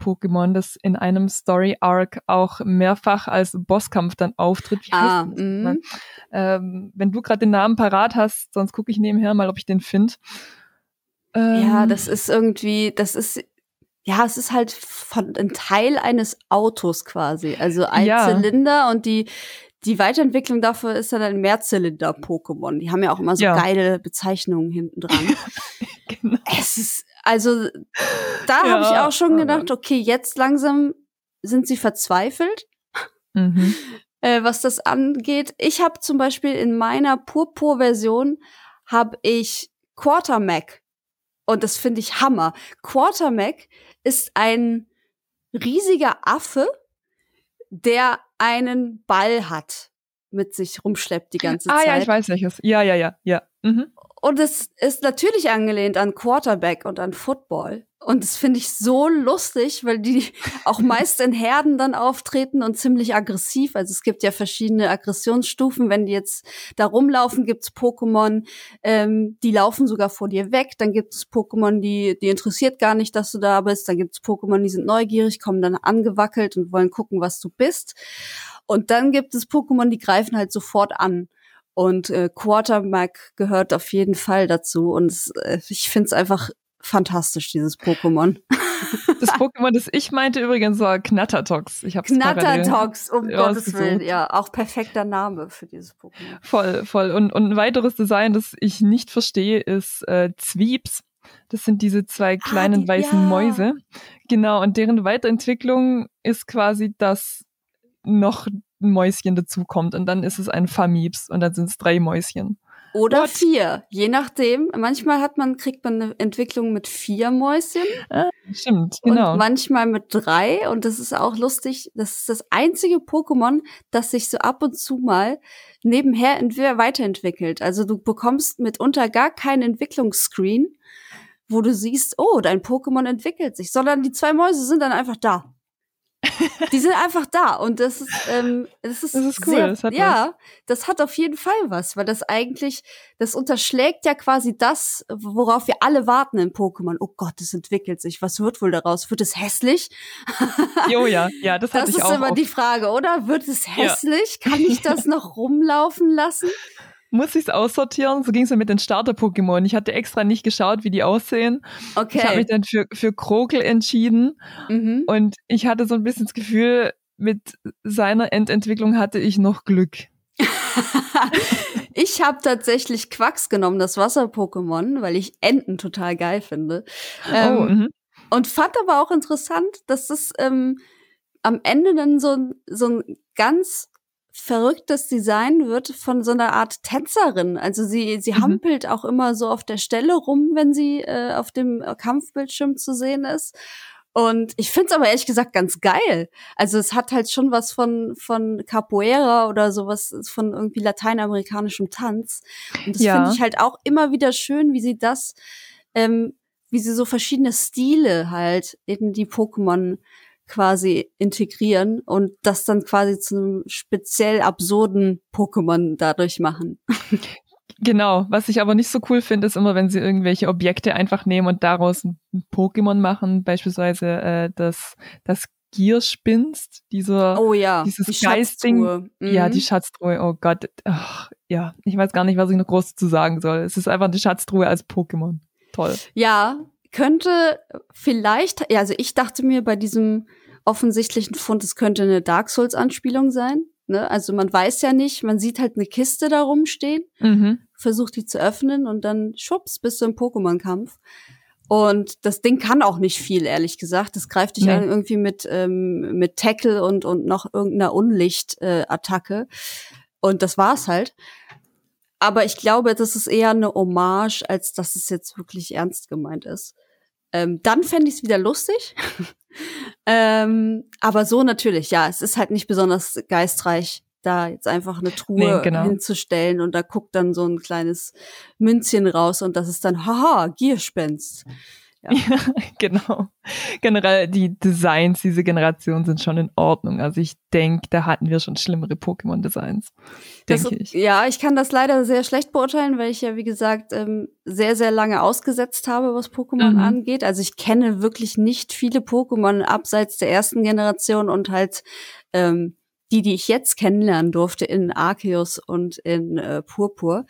Zylinder-Pokémon, das in einem Story-Arc auch mehrfach als Bosskampf dann auftritt. Wie Ah, heißt das? mhm. ähm, wenn du gerade den Namen parat hast, sonst gucke ich nebenher mal, ob ich den finde. Ähm, Ja, das ist irgendwie, das ist, ja, es ist halt von, ein Teil eines Autos quasi. Also ein Ja. Zylinder und die, die Weiterentwicklung dafür ist dann ein Mehrzylinder-Pokémon. Die haben ja auch immer so Ja. geile Bezeichnungen hinten dran. genau. es ist, also, da Ja, habe ich auch schon aber- gedacht, okay, jetzt langsam sind sie verzweifelt, Mhm. äh, was das angeht. Ich habe zum Beispiel in meiner Purpur-Version habe ich Quartermac. Und das finde ich Hammer. Quartermac ist ein riesiger Affe, der einen Ball hat, mit sich rumschleppt die ganze Ah Zeit. ja, ich weiß welches. Ja, ja, ja, ja. Mhm. Und es ist natürlich angelehnt an Quarterback und an Football. Und das finde ich so lustig, weil die auch meist in Herden dann auftreten und ziemlich aggressiv. Also es gibt ja verschiedene Aggressionsstufen. Wenn die jetzt da rumlaufen, gibt's Pokémon, ähm, die laufen sogar vor dir weg. Dann gibt es Pokémon, die, die interessiert gar nicht, dass du da bist. Dann gibt's Pokémon, die sind neugierig, kommen dann angewackelt und wollen gucken, was du bist. Und dann gibt es Pokémon, die greifen halt sofort an. Und äh, Quarterback gehört auf jeden Fall dazu. Und es, äh, ich finde es einfach fantastisch, dieses Pokémon. Das Pokémon, das ich meinte übrigens, war Knattertox. Ich hab's Knattertox, um Gottes. Willen. Ja, auch perfekter Name für dieses Pokémon. Voll, voll. Und, und ein weiteres Design, das ich nicht verstehe, ist äh, Zweeps. Das sind diese zwei kleinen Ah, die- weißen ja. Mäuse. Genau, und deren Weiterentwicklung ist quasi, dass noch ein Mäuschen dazukommt und dann ist es ein Famibs und dann sind es drei Mäuschen. Oder What? vier, je nachdem. Manchmal hat man, kriegt man eine Entwicklung mit vier Mäuschen. Ah, stimmt, genau. Und manchmal mit drei. Und das ist auch lustig. Das ist das einzige Pokémon, das sich so ab und zu mal nebenher weiterentwickelt. Also du bekommst mitunter gar keinen Entwicklungsscreen, wo du siehst, oh, dein Pokémon entwickelt sich, sondern die zwei Mäuse sind dann einfach da die sind einfach da und das ist, ähm, das ist, das ist cool. Sehr, das hat ja, was. das hat auf jeden Fall was, weil das eigentlich, das unterschlägt ja quasi das, worauf wir alle warten in Pokémon. Oh Gott, es entwickelt sich. Was wird wohl daraus? Wird es hässlich? Jo, ja, ja, das, das ist auch immer die Frage, oder? Wird es hässlich? Ja. Kann ich das noch rumlaufen lassen? Muss ich es aussortieren. So ging es mir mit den Starter-Pokémon. Ich hatte extra nicht geschaut, wie die aussehen. Okay. Ich habe mich dann für, für Krokel entschieden. Mhm. Und ich hatte so ein bisschen das Gefühl, mit seiner Endentwicklung hatte ich noch Glück. ich habe tatsächlich Quacks genommen, das Wasser-Pokémon, weil ich Enten total geil finde. Ähm, oh, mhm. und fand aber auch interessant, dass das ähm, am Ende dann so, so ein ganz verrücktes Design wird von so einer Art Tänzerin. Also sie, sie mhm. hampelt auch immer so auf der Stelle rum, wenn sie äh, auf dem Kampfbildschirm zu sehen ist. Und ich finde es aber ehrlich gesagt ganz geil. Also es hat halt schon was von, von Capoeira oder sowas, von irgendwie lateinamerikanischem Tanz. Und das ja. finde ich halt auch immer wieder schön, wie sie das, ähm, wie sie so verschiedene Stile halt in die Pokémon quasi integrieren und das dann quasi zu einem speziell absurden Pokémon dadurch machen. Genau, was ich aber nicht so cool finde, ist immer, wenn sie irgendwelche Objekte einfach nehmen und daraus ein Pokémon machen, beispielsweise äh, das, das Gierspinst, dieser, oh ja, dieses die Geisting, Mhm. ja, die Schatztruhe, oh Gott, ach, ja, ich weiß gar nicht, was ich noch groß zu sagen soll. Es ist einfach eine Schatztruhe als Pokémon. Toll. Ja, könnte vielleicht, ja, also ich dachte mir bei diesem offensichtlichen Fund, es könnte eine Dark Souls-Anspielung sein. Ne? Also man weiß ja nicht, man sieht halt eine Kiste da rumstehen, mhm. versucht die zu öffnen und dann schwupps, bist du im Pokémon-Kampf. Und das Ding kann auch nicht viel, ehrlich gesagt. Das greift dich nee. irgendwie mit, ähm, mit Tackle und, und noch irgendeiner Unlicht-Attacke. Äh, und das war's halt. Aber ich glaube, das ist eher eine Hommage, als dass es jetzt wirklich ernst gemeint ist. Ähm, dann fände ich es wieder lustig. ähm, aber so natürlich, ja, es ist halt nicht besonders geistreich, da jetzt einfach eine Truhe nee, genau. hinzustellen und da guckt dann so ein kleines Münzchen raus und das ist dann, haha, Gierspenst. Ja. ja. genau. Generell die Designs diese Generation sind schon in Ordnung. Also ich denke, da hatten wir schon schlimmere Pokémon-Designs. Denke ich. Ja, ich kann das leider sehr schlecht beurteilen, weil ich ja, wie gesagt, ähm, sehr, sehr lange ausgesetzt habe, was Pokémon mhm. angeht. Also ich kenne wirklich nicht viele Pokémon abseits der ersten Generation und halt ähm, die, die ich jetzt kennenlernen durfte in Arceus und in äh, Purpur.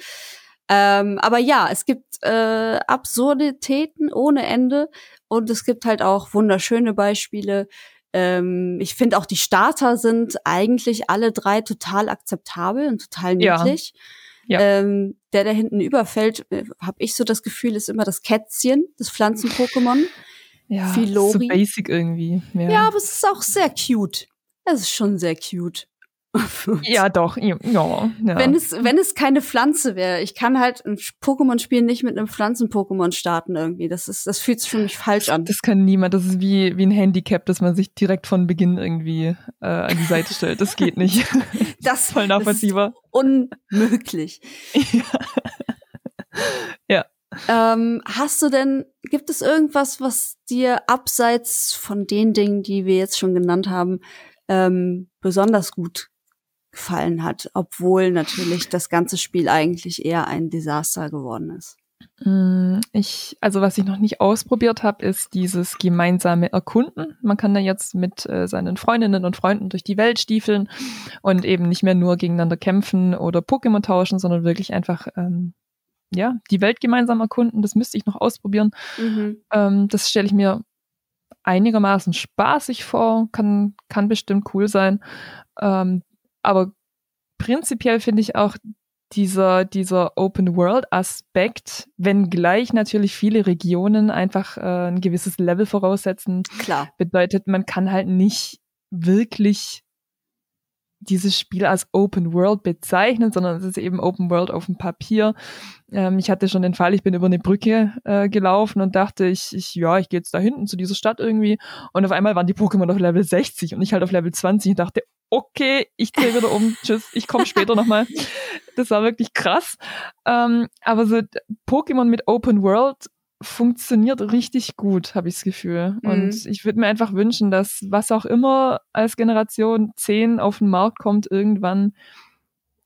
Ähm, aber ja, es gibt äh, Absurditäten ohne Ende und es gibt halt auch wunderschöne Beispiele. Ähm, ich finde auch die Starter sind eigentlich alle drei total akzeptabel und total niedlich. Ja. Ja. Ähm, der, der hinten überfällt, äh, habe ich so das Gefühl, ist immer das Kätzchen, das Pflanzen-Pokémon. Ja, Filori. so basic irgendwie. Ja. ja, aber es ist auch sehr cute. Es ist schon sehr cute. Ja, doch. Ja, ja. Wenn es, wenn es keine Pflanze wäre, ich kann halt ein Pokémon-Spiel nicht mit einem Pflanzen-Pokémon starten irgendwie. Das ist, das fühlt sich für mich falsch an. Das kann niemand. Das ist wie, wie ein Handicap, dass man sich direkt von Beginn irgendwie äh, an die Seite stellt. Das geht nicht. das, ist voll nachvollziehbar. unmöglich. ja. Ähm, hast du denn, gibt es irgendwas, was dir abseits von den Dingen, die wir jetzt schon genannt haben, ähm, besonders gut gefallen hat, obwohl natürlich das ganze Spiel eigentlich eher ein Desaster geworden ist. Mm, ich, also was ich noch nicht ausprobiert habe, ist dieses gemeinsame Erkunden. Man kann da jetzt mit äh, seinen Freundinnen und Freunden durch die Welt stiefeln und eben nicht mehr nur gegeneinander kämpfen oder Pokémon tauschen, sondern wirklich einfach ähm, ja die Welt gemeinsam erkunden. Das müsste ich noch ausprobieren. Mhm. Ähm, das stelle ich mir einigermaßen spaßig vor, kann kann bestimmt cool sein. Ähm, aber prinzipiell finde ich auch dieser, dieser Open-World-Aspekt, wenngleich natürlich viele Regionen einfach äh, ein gewisses Level voraussetzen, Klar. bedeutet, man kann halt nicht wirklich dieses Spiel als Open World bezeichnen, sondern es ist eben Open World auf dem Papier. Ähm, ich hatte schon den Fall, ich bin über eine Brücke äh, gelaufen und dachte, ich, ich ja, ich gehe jetzt da hinten zu dieser Stadt irgendwie. Und auf einmal waren die Pokémon auf Level 60 und ich halt auf Level 20 und dachte, okay, ich drehe wieder um, tschüss, ich komme später nochmal. Das war wirklich krass. Ähm, aber so Pokémon mit Open World funktioniert richtig gut, habe ich das Gefühl. Mhm. Und ich würde mir einfach wünschen, dass was auch immer als Generation 10 auf den Markt kommt irgendwann,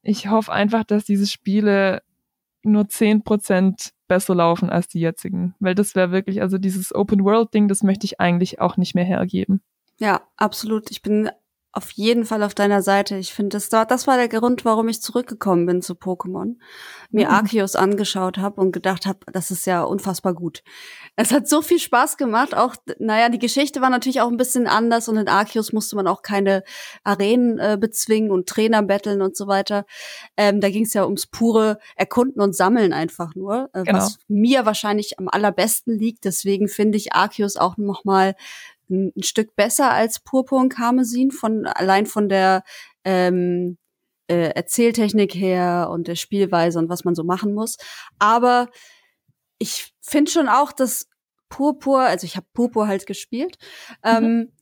ich hoffe einfach, dass diese Spiele nur 10% besser laufen als die jetzigen. Weil das wäre wirklich, also dieses Open-World-Ding, das möchte ich eigentlich auch nicht mehr hergeben. Ja, absolut. Ich bin auf jeden Fall auf deiner Seite. Ich finde, das, das war der Grund, warum ich zurückgekommen bin zu Pokémon. Mir mhm. Arceus angeschaut habe und gedacht habe, das ist ja unfassbar gut. Es hat so viel Spaß gemacht. Auch, naja, die Geschichte war natürlich auch ein bisschen anders und in Arceus musste man auch keine Arenen äh, bezwingen und Trainer betteln und so weiter. Ähm, da ging es ja ums pure Erkunden und Sammeln einfach nur, äh, genau. was mir wahrscheinlich am allerbesten liegt. Deswegen finde ich Arceus auch noch mal ein, ein Stück besser als Purpur und Karmesin, von allein von der ähm, äh, Erzähltechnik her und der Spielweise und was man so machen muss. Aber ich finde schon auch, dass Purpur, also ich habe Purpur halt gespielt, mhm. ähm,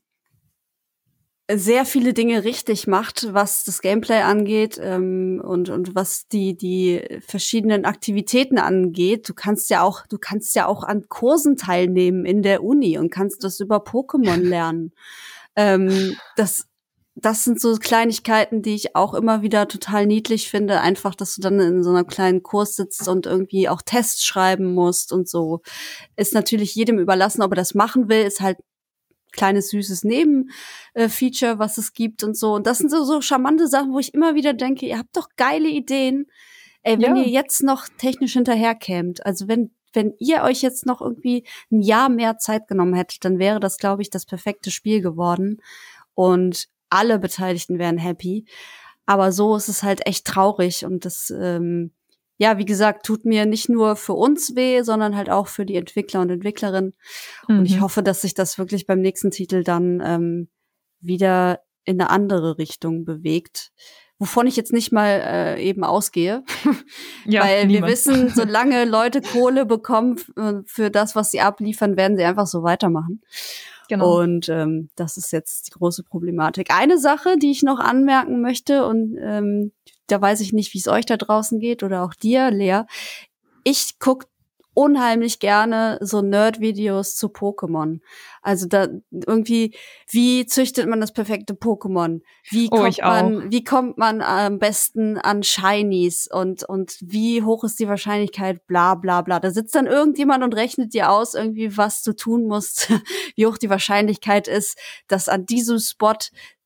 sehr viele Dinge richtig macht, was das Gameplay angeht ähm, und und was die die verschiedenen Aktivitäten angeht. Du kannst ja auch du kannst ja auch an Kursen teilnehmen in der Uni und kannst das über Pokémon lernen. ähm, das das sind so Kleinigkeiten, die ich auch immer wieder total niedlich finde. Einfach, dass du dann in so einer kleinen Kurs sitzt und irgendwie auch Tests schreiben musst und so. Ist natürlich jedem überlassen, ob er das machen will, ist halt kleines süßes Nebenfeature, was es gibt und so. Und das sind so, so charmante Sachen, wo ich immer wieder denke, ihr habt doch geile Ideen. Ey, wenn ja. ihr jetzt noch technisch hinterherkämt, also wenn wenn ihr euch jetzt noch irgendwie ein Jahr mehr Zeit genommen hättet, dann wäre das, glaube ich, das perfekte Spiel geworden. Und alle Beteiligten wären happy. Aber so ist es halt echt traurig und das ähm, ja, wie gesagt, tut mir nicht nur für uns weh, sondern halt auch für die Entwickler und Entwicklerinnen. Mhm. Und ich mhm. hoffe, dass sich das wirklich beim nächsten Titel dann ähm, wieder in eine andere Richtung bewegt. Wovon ich jetzt nicht mal äh, eben ausgehe. ja, Weil niemand. wir wissen, solange Leute Kohle bekommen für das, was sie abliefern, werden sie einfach so weitermachen. Genau. Und ähm, das ist jetzt die große Problematik. Eine Sache, die ich noch anmerken möchte, und ähm, da weiß ich nicht, wie es euch da draußen geht oder auch dir, Lea. Ich guck unheimlich gerne so Nerd-Videos zu Pokémon. Also da irgendwie, wie züchtet man das perfekte Pokémon? Wie oh, kommt man, wie kommt man am besten an Shinies und und wie hoch ist die Wahrscheinlichkeit? Bla bla bla. Da sitzt dann irgendjemand und rechnet dir aus, irgendwie was du tun musst, wie hoch die Wahrscheinlichkeit ist, dass an diesem Spot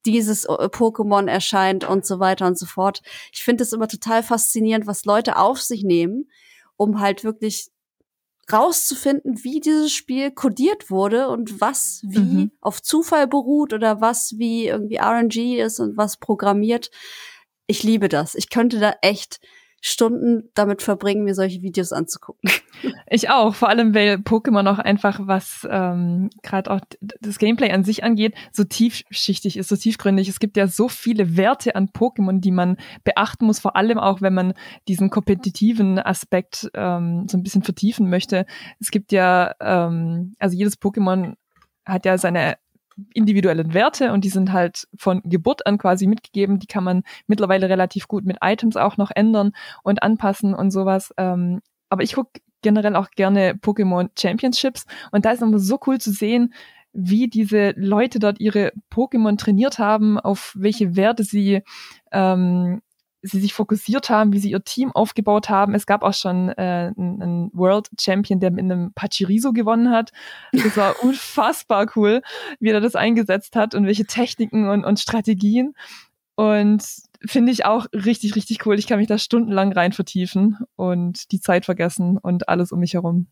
dieses äh, Pokémon erscheint und so weiter und so fort. Ich finde es immer total faszinierend, was Leute auf sich nehmen, um halt wirklich rauszufinden, wie dieses Spiel codiert wurde und was wie mhm. auf Zufall beruht oder was wie irgendwie RNG ist und was programmiert. Ich liebe das. Ich könnte da echt Stunden damit verbringen, mir solche Videos anzugucken. Ich auch, vor allem weil Pokémon auch einfach, was ähm, gerade auch das Gameplay an sich angeht, so tiefschichtig ist, so tiefgründig. Es gibt ja so viele Werte an Pokémon, die man beachten muss, vor allem auch, wenn man diesen kompetitiven Aspekt ähm, so ein bisschen vertiefen möchte. Es gibt ja, ähm, also jedes Pokémon hat ja seine individuellen Werte und die sind halt von Geburt an quasi mitgegeben. Die kann man mittlerweile relativ gut mit Items auch noch ändern und anpassen und sowas. Ähm, aber ich gucke generell auch gerne Pokémon Championships und da ist immer so cool zu sehen, wie diese Leute dort ihre Pokémon trainiert haben, auf welche Werte sie ähm, sie sich fokussiert haben, wie sie ihr Team aufgebaut haben. Es gab auch schon äh, einen World Champion, der mit einem Pachiriso gewonnen hat. Das war unfassbar cool, wie er das eingesetzt hat und welche Techniken und, und Strategien. Und finde ich auch richtig, richtig cool. Ich kann mich da stundenlang rein vertiefen und die Zeit vergessen und alles um mich herum.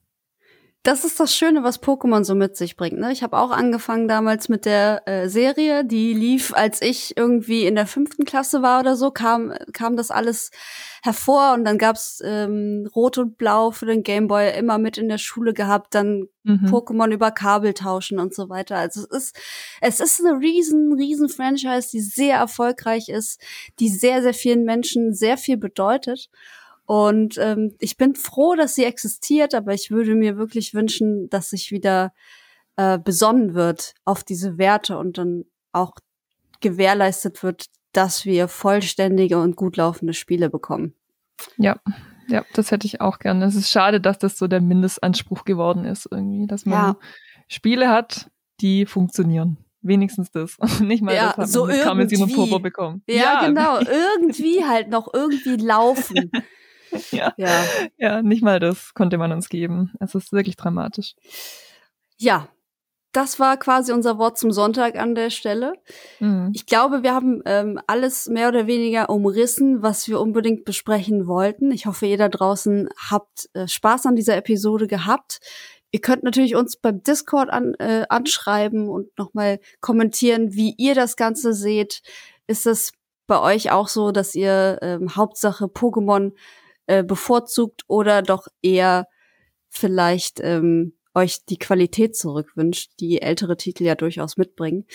Das ist das Schöne, was Pokémon so mit sich bringt. Ne? Ich habe auch angefangen damals mit der äh, Serie, die lief, als ich irgendwie in der fünften Klasse war oder so, kam, kam das alles hervor und dann gab's ähm, Rot und Blau für den Gameboy immer mit in der Schule gehabt, dann mhm. Pokémon über Kabel tauschen und so weiter. Also es ist, es ist eine riesen, riesen Franchise, die sehr erfolgreich ist, die sehr, sehr vielen Menschen sehr viel bedeutet. Und ähm, ich bin froh, dass sie existiert, aber ich würde mir wirklich wünschen, dass sich wieder äh, besonnen wird auf diese Werte und dann auch gewährleistet wird, dass wir vollständige und gut laufende Spiele bekommen. Ja, ja, das hätte ich auch gerne. Es ist schade, dass das so der Mindestanspruch geworden ist, irgendwie, dass man ja. Spiele hat, die funktionieren. Wenigstens das. Nicht mal ja, das hat so man mit und Popo bekommen. Ja, ja, genau. irgendwie halt noch irgendwie laufen. ja. ja. Ja, nicht mal das konnte man uns geben. Es ist wirklich dramatisch. Ja, das war quasi unser Wort zum Sonntag an der Stelle. Mhm. Ich glaube, wir haben ähm, alles mehr oder weniger umrissen, was wir unbedingt besprechen wollten. Ich hoffe, ihr da draußen habt äh, Spaß an dieser Episode gehabt. Ihr könnt natürlich uns beim Discord an, äh, anschreiben und nochmal kommentieren, wie ihr das Ganze seht. Ist es bei euch auch so, dass ihr ähm, Hauptsache Pokémon äh, bevorzugt oder doch eher vielleicht ähm, euch die Qualität zurückwünscht, die ältere Titel ja durchaus mitbringen.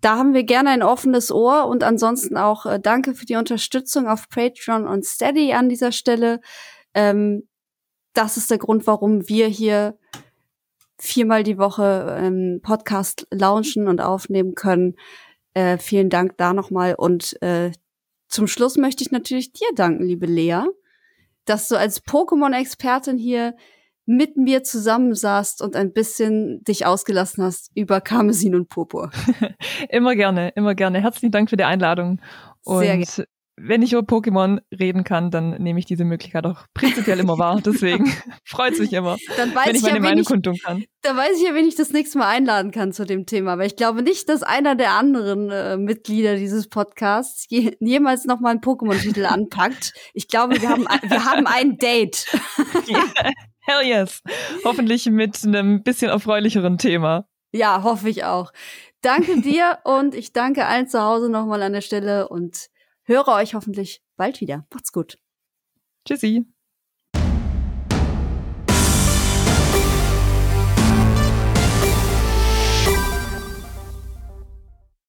Da haben wir gerne ein offenes Ohr und ansonsten auch äh, danke für die Unterstützung auf Patreon und Steady an dieser Stelle. Ähm, das ist der Grund, warum wir hier viermal die Woche ähm, Podcast launchen und aufnehmen können. Äh, vielen Dank da nochmal und äh, zum Schluss möchte ich natürlich dir danken, liebe Lea, dass du als Pokémon-Expertin hier mit mir zusammensaßt und ein bisschen dich ausgelassen hast über Karmesin und Purpur. immer gerne, immer gerne. Herzlichen Dank für die Einladung. Und Sehr gerne wenn ich über Pokémon reden kann, dann nehme ich diese Möglichkeit auch prinzipiell immer wahr. Deswegen freut es mich immer, dann weiß wenn ich, ich meine ja, Meinung kundtun kann. Da weiß ich ja, wen ich das nächste Mal einladen kann zu dem Thema. Aber ich glaube nicht, dass einer der anderen äh, Mitglieder dieses Podcasts je, jemals noch mal einen Pokémon-Titel anpackt. Ich glaube, wir haben, wir haben ein Date. yeah. Hell yes. Hoffentlich mit einem bisschen erfreulicheren Thema. Ja, hoffe ich auch. Danke dir und ich danke allen zu Hause nochmal an der Stelle und höre euch hoffentlich bald wieder. Macht's gut. Tschüssi.